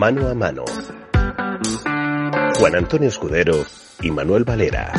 Mano a mano. Juan Antonio Escudero y Manuel Valera.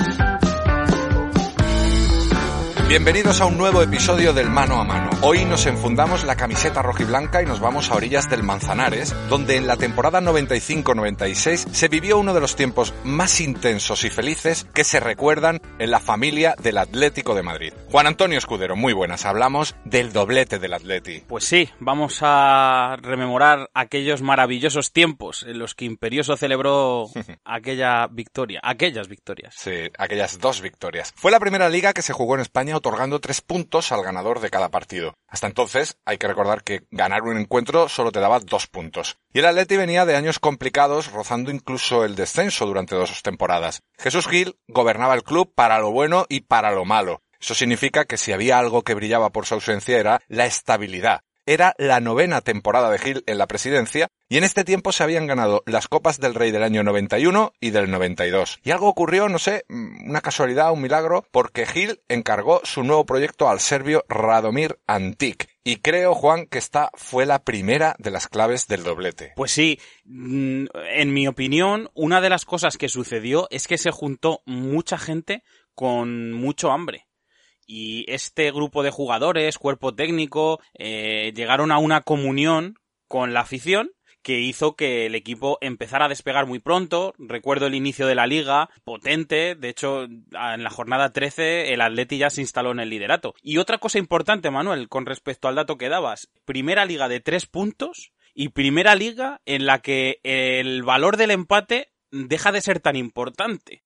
Bienvenidos a un nuevo episodio del Mano a Mano. Hoy nos enfundamos la camiseta rojiblanca y nos vamos a orillas del Manzanares, donde en la temporada 95-96 se vivió uno de los tiempos más intensos y felices que se recuerdan en la familia del Atlético de Madrid. Juan Antonio Escudero, muy buenas. Hablamos del doblete del Atleti. Pues sí, vamos a rememorar aquellos maravillosos tiempos en los que Imperioso celebró aquella victoria, aquellas victorias. Sí, aquellas dos victorias. Fue la primera liga que se jugó en España otorgando tres puntos al ganador de cada partido. Hasta entonces, hay que recordar que ganar un encuentro solo te daba dos puntos. Y el Atleti venía de años complicados, rozando incluso el descenso durante dos temporadas. Jesús Gil gobernaba el club para lo bueno y para lo malo. Eso significa que si había algo que brillaba por su ausencia era la estabilidad. Era la novena temporada de Gil en la presidencia y en este tiempo se habían ganado las Copas del Rey del año 91 y del 92. Y algo ocurrió, no sé, una casualidad, un milagro, porque Gil encargó su nuevo proyecto al serbio Radomir Antik. Y creo, Juan, que esta fue la primera de las claves del doblete. Pues sí, mm, en mi opinión, una de las cosas que sucedió es que se juntó mucha gente con mucho hambre y este grupo de jugadores, cuerpo técnico, eh, llegaron a una comunión con la afición que hizo que el equipo empezara a despegar muy pronto. Recuerdo el inicio de la liga, potente. De hecho, en la jornada 13 el Atleti ya se instaló en el liderato. Y otra cosa importante, Manuel, con respecto al dato que dabas. Primera liga de tres puntos y primera liga en la que el valor del empate deja de ser tan importante.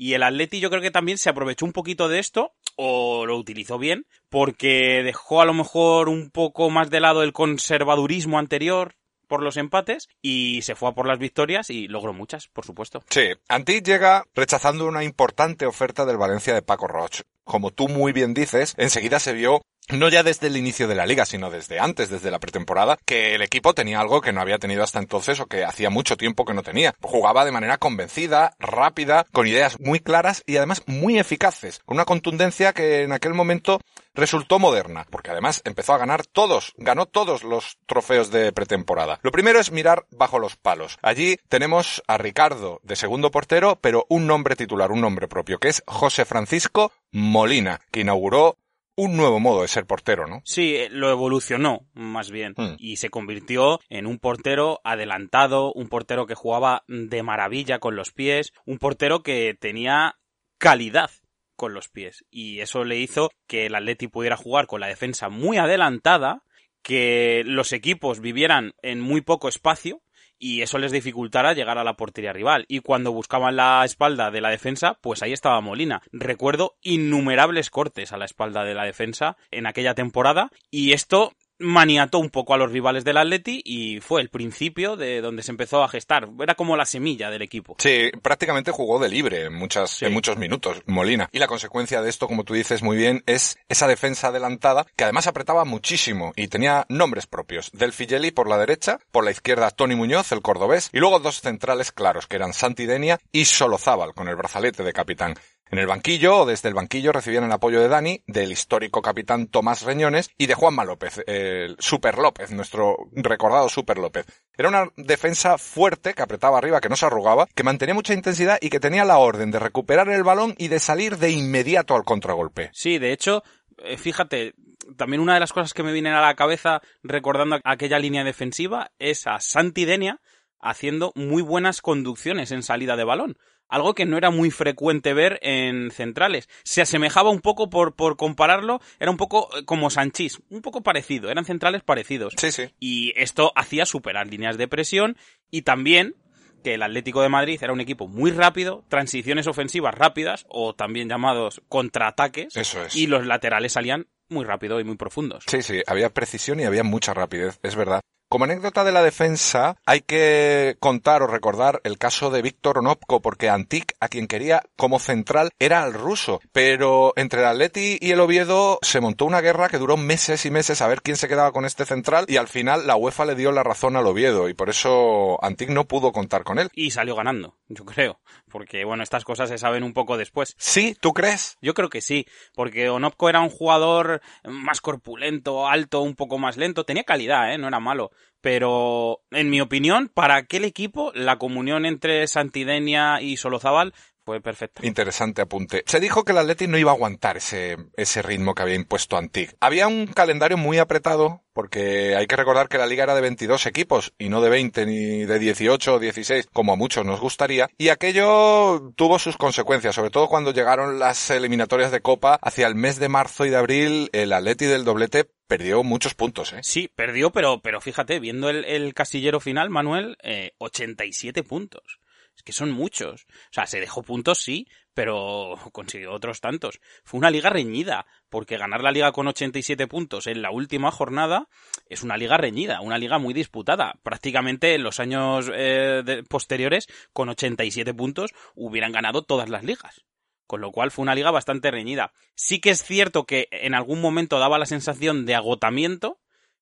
Y el Atleti yo creo que también se aprovechó un poquito de esto, o lo utilizó bien, porque dejó a lo mejor un poco más de lado el conservadurismo anterior por los empates y se fue a por las victorias y logró muchas, por supuesto. Sí, Antí llega rechazando una importante oferta del Valencia de Paco Roch. Como tú muy bien dices, enseguida se vio no ya desde el inicio de la liga, sino desde antes, desde la pretemporada, que el equipo tenía algo que no había tenido hasta entonces o que hacía mucho tiempo que no tenía. Jugaba de manera convencida, rápida, con ideas muy claras y además muy eficaces, con una contundencia que en aquel momento resultó moderna, porque además empezó a ganar todos, ganó todos los trofeos de pretemporada. Lo primero es mirar bajo los palos. Allí tenemos a Ricardo de segundo portero, pero un nombre titular, un nombre propio, que es José Francisco Molina, que inauguró un nuevo modo de ser portero, ¿no? Sí, eh, lo evolucionó, más bien, Hmm. y se convirtió en un portero adelantado, un portero que jugaba de maravilla con los pies, un portero que tenía calidad con los pies, y eso le hizo que el Atleti pudiera jugar con la defensa muy adelantada, que los equipos vivieran en muy poco espacio, y eso les dificultara llegar a la portería rival. Y cuando buscaban la espalda de la defensa, pues ahí estaba Molina. Recuerdo innumerables cortes a la espalda de la defensa en aquella temporada y esto maniató un poco a los rivales del Atleti y fue el principio de donde se empezó a gestar. Era como la semilla del equipo. Sí, prácticamente jugó de libre en, muchas, en muchos minutos, Molina. Y la consecuencia de esto, como tú dices muy bien, es esa defensa adelantada que además apretaba muchísimo y tenía nombres propios. Del Figeli por la derecha, por la izquierda Tony Muñoz, el cordobés, y luego dos centrales claros que eran Santi Denia y Solozábal con el brazalete de capitán. En el banquillo o desde el banquillo recibían el apoyo de Dani, del histórico capitán Tomás Reñones y de Juanma López, el Super López, nuestro recordado Super López. Era una defensa fuerte que apretaba arriba, que no se arrugaba, que mantenía mucha intensidad y que tenía la orden de recuperar el balón y de salir de inmediato al contragolpe. Sí, de hecho, eh, fíjate, también una de las cosas que me vienen a la cabeza recordando aquella línea defensiva es a Santi Denia haciendo muy buenas conducciones en salida de balón. Algo que no era muy frecuente ver en centrales. Se asemejaba un poco, por, por compararlo, era un poco eh, como Sanchís, un poco parecido, eran centrales parecidos. Sí, sí. Y esto hacía superar líneas de presión y también que el Atlético de Madrid era un equipo muy rápido, transiciones ofensivas rápidas o también llamados contraataques Eso es. y los laterales salían muy rápido y muy profundos. Sí, sí, había precisión y había mucha rapidez, es verdad. Como anécdota de la defensa, hay que contar o recordar el caso de Víctor Onopko, porque Antic, a quien quería como central, era el ruso. Pero entre el Atleti y el Oviedo se montó una guerra que duró meses y meses a ver quién se quedaba con este central y al final la UEFA le dio la razón al Oviedo y por eso Antic no pudo contar con él. Y salió ganando, yo creo. Porque, bueno, estas cosas se saben un poco después. ¿Sí? ¿Tú crees? Yo creo que sí, porque Onopko era un jugador más corpulento, alto, un poco más lento. Tenía calidad, ¿eh? No era malo pero en mi opinión, para aquel equipo, la comunión entre Santidenia y Solozábal fue perfecta. Interesante apunte. Se dijo que el Atleti no iba a aguantar ese, ese ritmo que había impuesto Antic. Había un calendario muy apretado, porque hay que recordar que la liga era de 22 equipos, y no de 20 ni de 18 o 16, como a muchos nos gustaría, y aquello tuvo sus consecuencias, sobre todo cuando llegaron las eliminatorias de Copa hacia el mes de marzo y de abril, el Atleti del doblete perdió muchos puntos, ¿eh? Sí, perdió, pero, pero fíjate, viendo el, el casillero final, Manuel, eh, 87 puntos. Que son muchos. O sea, se dejó puntos, sí, pero consiguió otros tantos. Fue una liga reñida, porque ganar la liga con 87 puntos en la última jornada es una liga reñida, una liga muy disputada. Prácticamente en los años eh, posteriores, con 87 puntos, hubieran ganado todas las ligas con lo cual fue una liga bastante reñida. Sí que es cierto que en algún momento daba la sensación de agotamiento,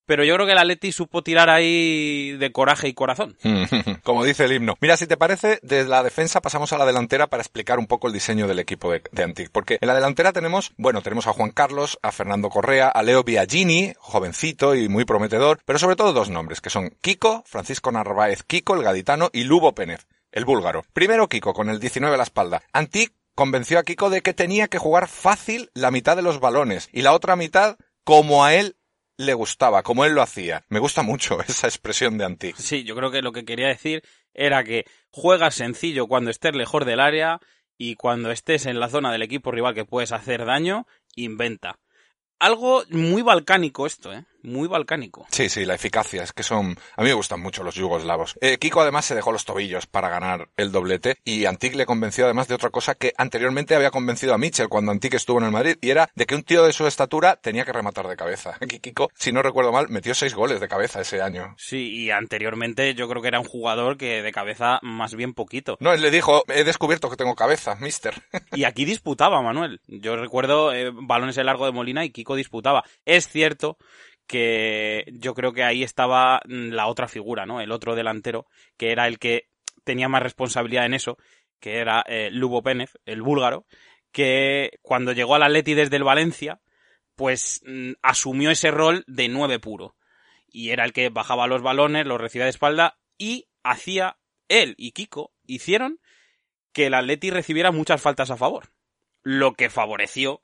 pero yo creo que el Atleti supo tirar ahí de coraje y corazón. Como dice el himno. Mira, si te parece, desde la defensa pasamos a la delantera para explicar un poco el diseño del equipo de, de Antic. Porque en la delantera tenemos, bueno, tenemos a Juan Carlos, a Fernando Correa, a Leo Biagini, jovencito y muy prometedor, pero sobre todo dos nombres, que son Kiko, Francisco Narváez Kiko, el gaditano, y Lubo Pénez, el búlgaro. Primero Kiko, con el 19 a la espalda. Antic convenció a Kiko de que tenía que jugar fácil la mitad de los balones y la otra mitad como a él le gustaba, como él lo hacía. Me gusta mucho esa expresión de Antic. Sí, yo creo que lo que quería decir era que juegas sencillo cuando estés lejos del área y cuando estés en la zona del equipo rival que puedes hacer daño, inventa. Algo muy balcánico esto, ¿eh? Muy balcánico. Sí, sí, la eficacia, es que son... A mí me gustan mucho los yugoslavos. Eh, Kiko además se dejó los tobillos para ganar el doblete y Antic le convenció además de otra cosa que anteriormente había convencido a Mitchell cuando Antic estuvo en el Madrid y era de que un tío de su estatura tenía que rematar de cabeza. Aquí Kiko, si no recuerdo mal, metió seis goles de cabeza ese año. Sí, y anteriormente yo creo que era un jugador que de cabeza más bien poquito. No, él le dijo, he descubierto que tengo cabeza, mister. y aquí disputaba, Manuel. Yo recuerdo eh, balones en largo de Molina y Kiko disputaba. Es cierto que yo creo que ahí estaba mm, la otra figura, ¿no? El otro delantero, que era el que tenía más responsabilidad en eso, que era eh, Lubo Pénez, el búlgaro, que cuando llegó al Atleti desde el Valencia, pues mm, asumió ese rol de nueve puro. Y era el que bajaba los balones, los recibía de espalda y hacía, él y Kiko hicieron que el Atleti recibiera muchas faltas a favor. Lo que favoreció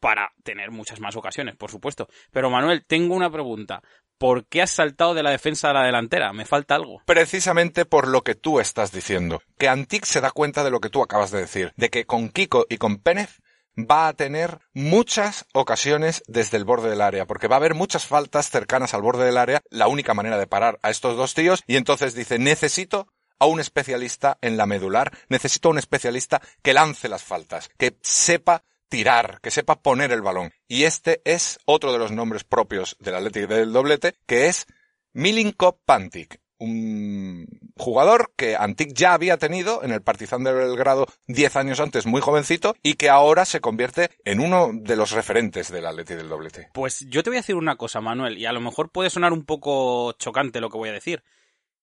para tener muchas más ocasiones, por supuesto. Pero Manuel, tengo una pregunta. ¿Por qué has saltado de la defensa a la delantera? Me falta algo. Precisamente por lo que tú estás diciendo. Que Antic se da cuenta de lo que tú acabas de decir. De que con Kiko y con Pénez va a tener muchas ocasiones desde el borde del área, porque va a haber muchas faltas cercanas al borde del área, la única manera de parar a estos dos tíos, y entonces dice, necesito a un especialista en la medular, necesito a un especialista que lance las faltas, que sepa tirar, que sepa poner el balón. Y este es otro de los nombres propios del Atlético del doblete, que es Milinko Pantic, un jugador que Antic ya había tenido en el Partizan de Belgrado 10 años antes, muy jovencito, y que ahora se convierte en uno de los referentes del Atlético del doblete. Pues yo te voy a decir una cosa, Manuel, y a lo mejor puede sonar un poco chocante lo que voy a decir,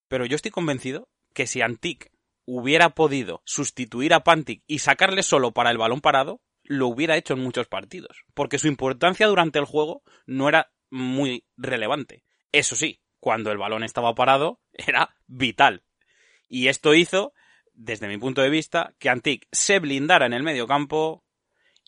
pero yo estoy convencido que si Antic hubiera podido sustituir a Pantic y sacarle solo para el balón parado, lo hubiera hecho en muchos partidos, porque su importancia durante el juego no era muy relevante. Eso sí, cuando el balón estaba parado, era vital. Y esto hizo, desde mi punto de vista, que Antic se blindara en el medio campo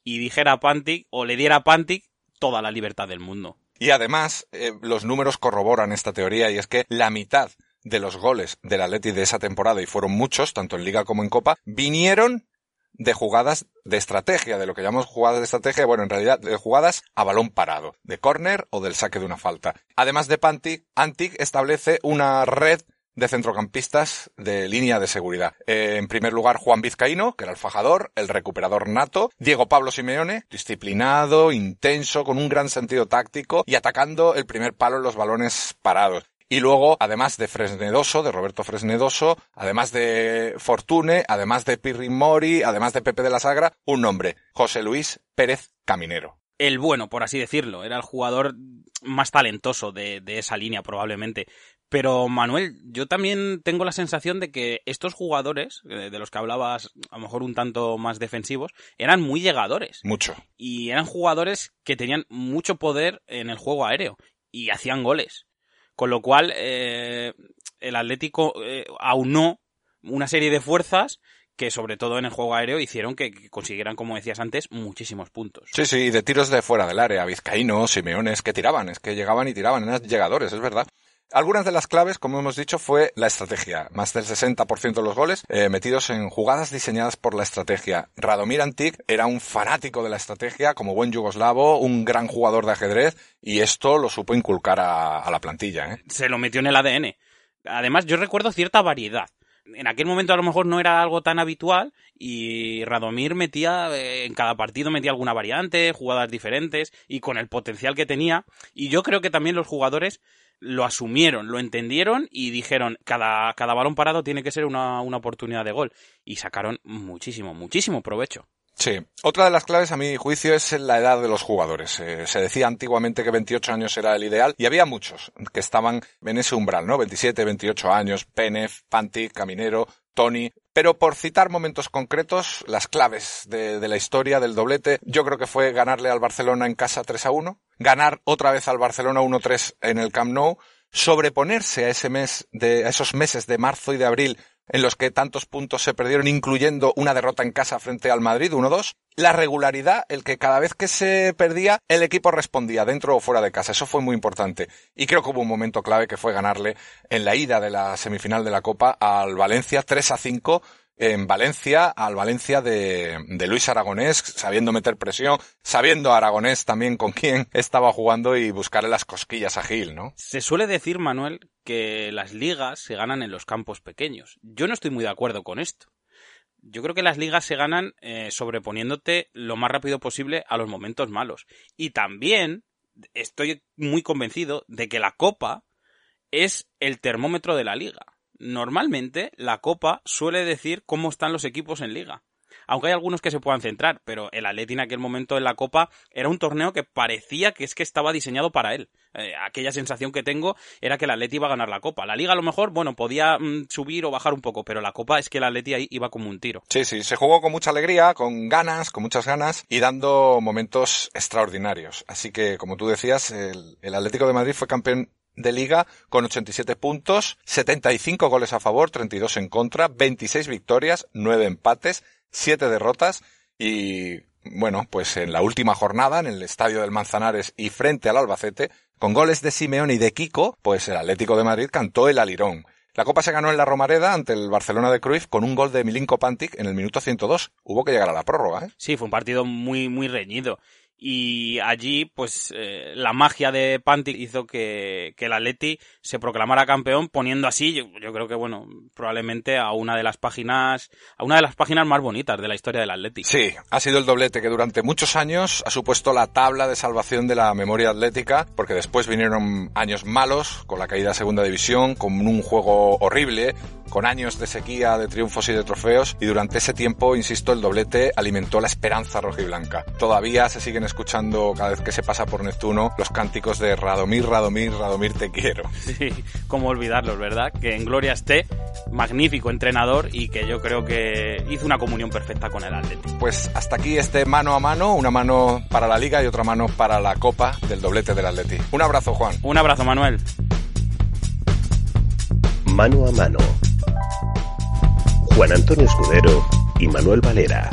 y dijera a Pantic, o le diera a Pantic, toda la libertad del mundo. Y además, eh, los números corroboran esta teoría, y es que la mitad de los goles del Atleti de esa temporada, y fueron muchos, tanto en Liga como en Copa, vinieron de jugadas de estrategia, de lo que llamamos jugadas de estrategia, bueno, en realidad de jugadas a balón parado, de córner o del saque de una falta. Además de Pantic, Antic establece una red de centrocampistas de línea de seguridad. Eh, en primer lugar, Juan Vizcaíno, que era el fajador, el recuperador nato. Diego Pablo Simeone, disciplinado, intenso, con un gran sentido táctico y atacando el primer palo en los balones parados. Y luego, además de Fresnedoso, de Roberto Fresnedoso, además de Fortune, además de Pirri Mori, además de Pepe de la Sagra, un nombre, José Luis Pérez Caminero. El bueno, por así decirlo, era el jugador más talentoso de, de esa línea probablemente. Pero Manuel, yo también tengo la sensación de que estos jugadores, eh, de los que hablabas a lo mejor un tanto más defensivos, eran muy llegadores. Mucho. Y eran jugadores que tenían mucho poder en el juego aéreo y hacían goles. Con lo cual, eh, el Atlético eh, aunó una serie de fuerzas que sobre todo en el juego aéreo hicieron que, consiguieran, como decías antes, muchísimos puntos. Sí, sí, de tiros de fuera del área, vizcaínos, simeones, que tiraban, es que llegaban y tiraban, eran llegadores, es verdad. Algunas de las claves, como hemos dicho, fue la estrategia. Más del 60% de los goles eh, metidos en jugadas diseñadas por la estrategia. Radomir Antic era un fanático de la estrategia, como buen yugoslavo, un gran jugador de ajedrez, y esto lo supo inculcar a, la plantilla. ¿eh? Se lo metió en el ADN. Además, yo recuerdo cierta variedad en aquel momento a lo mejor no era algo tan habitual y Radomir metía eh, en cada partido metía alguna variante, jugadas diferentes y con el potencial que tenía y yo creo que también los jugadores lo asumieron, lo entendieron y dijeron cada, cada balón parado tiene que ser una, una oportunidad de gol y sacaron muchísimo, muchísimo provecho. Sí. Otra de las claves, a mi juicio, es la edad de los jugadores. Eh, se decía antiguamente que 28 años era el ideal y había muchos que estaban en ese umbral, ¿no? 27, 28 años, Penef, Pantic, Caminero, Tony. Pero por citar momentos concretos, las claves de, la historia del doblete, yo creo que fue ganarle al Barcelona en casa 3 a 1, ganar otra vez al Barcelona 1-3 en el Camp Nou, sobreponerse a ese mes de, a esos meses de marzo y de abril en los que tantos puntos se perdieron, incluyendo una derrota en casa frente al Madrid, 1-2. La regularidad, el que cada vez que se perdía, el equipo respondía dentro o fuera de casa. Eso fue muy importante. Y creo que hubo un momento clave que fue ganarle en la ida de la semifinal de la Copa al Valencia 3 a 5 en Valencia, al Valencia de, Luis Aragonés, sabiendo meter presión, sabiendo Aragonés también con quién estaba jugando y buscarle las cosquillas a Gil, ¿no? Se suele decir, Manuel, que las ligas se ganan en los campos pequeños. Yo no estoy muy de acuerdo con esto. Yo creo que las ligas se ganan eh, sobreponiéndote lo más rápido posible a los momentos malos. Y también estoy muy convencido de que la copa es el termómetro de la liga normalmente la Copa suele decir cómo están los equipos en liga. Aunque hay algunos que se puedan centrar, pero el Atleti en aquel momento en la Copa era un torneo que parecía que es que estaba diseñado para él. Eh, aquella sensación que tengo era que el Atleti iba a ganar la Copa. La Liga a lo mejor, bueno, podía mm, subir o bajar un poco, pero la Copa es que el Atleti ahí iba como un tiro. Sí, sí, se jugó con mucha alegría, con ganas, con muchas ganas y dando momentos extraordinarios. Así que, como tú decías, el, el Atlético de Madrid fue campeón de liga con 87 puntos, 75 goles a favor, 32 en contra, 26 victorias, 9 empates, 7 derrotas y bueno, pues en la última jornada en el estadio del Manzanares y frente al Albacete, con goles de Simeone y de Kiko, pues el Atlético de Madrid cantó el alirón. La Copa se ganó en la Romareda ante el Barcelona de Cruyff con un gol de Milinko Pantic en el minuto 102. Hubo que llegar a la prórroga, ¿eh? Sí, fue un partido muy, muy reñido y allí pues eh, la magia de Pantic hizo que, que el Atleti se proclamara campeón poniendo así yo, yo, creo que bueno probablemente a una de las páginas a una de las páginas más bonitas de la historia del Atleti. Sí ha sido el doblete que durante muchos años ha supuesto la tabla de salvación de la memoria atlética porque después vinieron años malos con la caída a segunda división con un juego horrible con años de sequía de triunfos y de trofeos y durante ese tiempo insisto el doblete alimentó la esperanza rojiblanca todavía se siguen escuchando cada vez que se pasa por Neptuno los cánticos de Radomir, Radomir, Radomir te quiero. Sí, cómo olvidarlos, ¿verdad? Que en gloria esté, magnífico entrenador y que yo creo que hizo una comunión perfecta con el Atlético. Pues hasta aquí este mano a mano, una mano para la Liga y otra mano para la Copa del doblete del Atleti. Un abrazo, Juan. Un abrazo, Manuel. Mano a mano. Juan Antonio Escudero y Manuel Valera.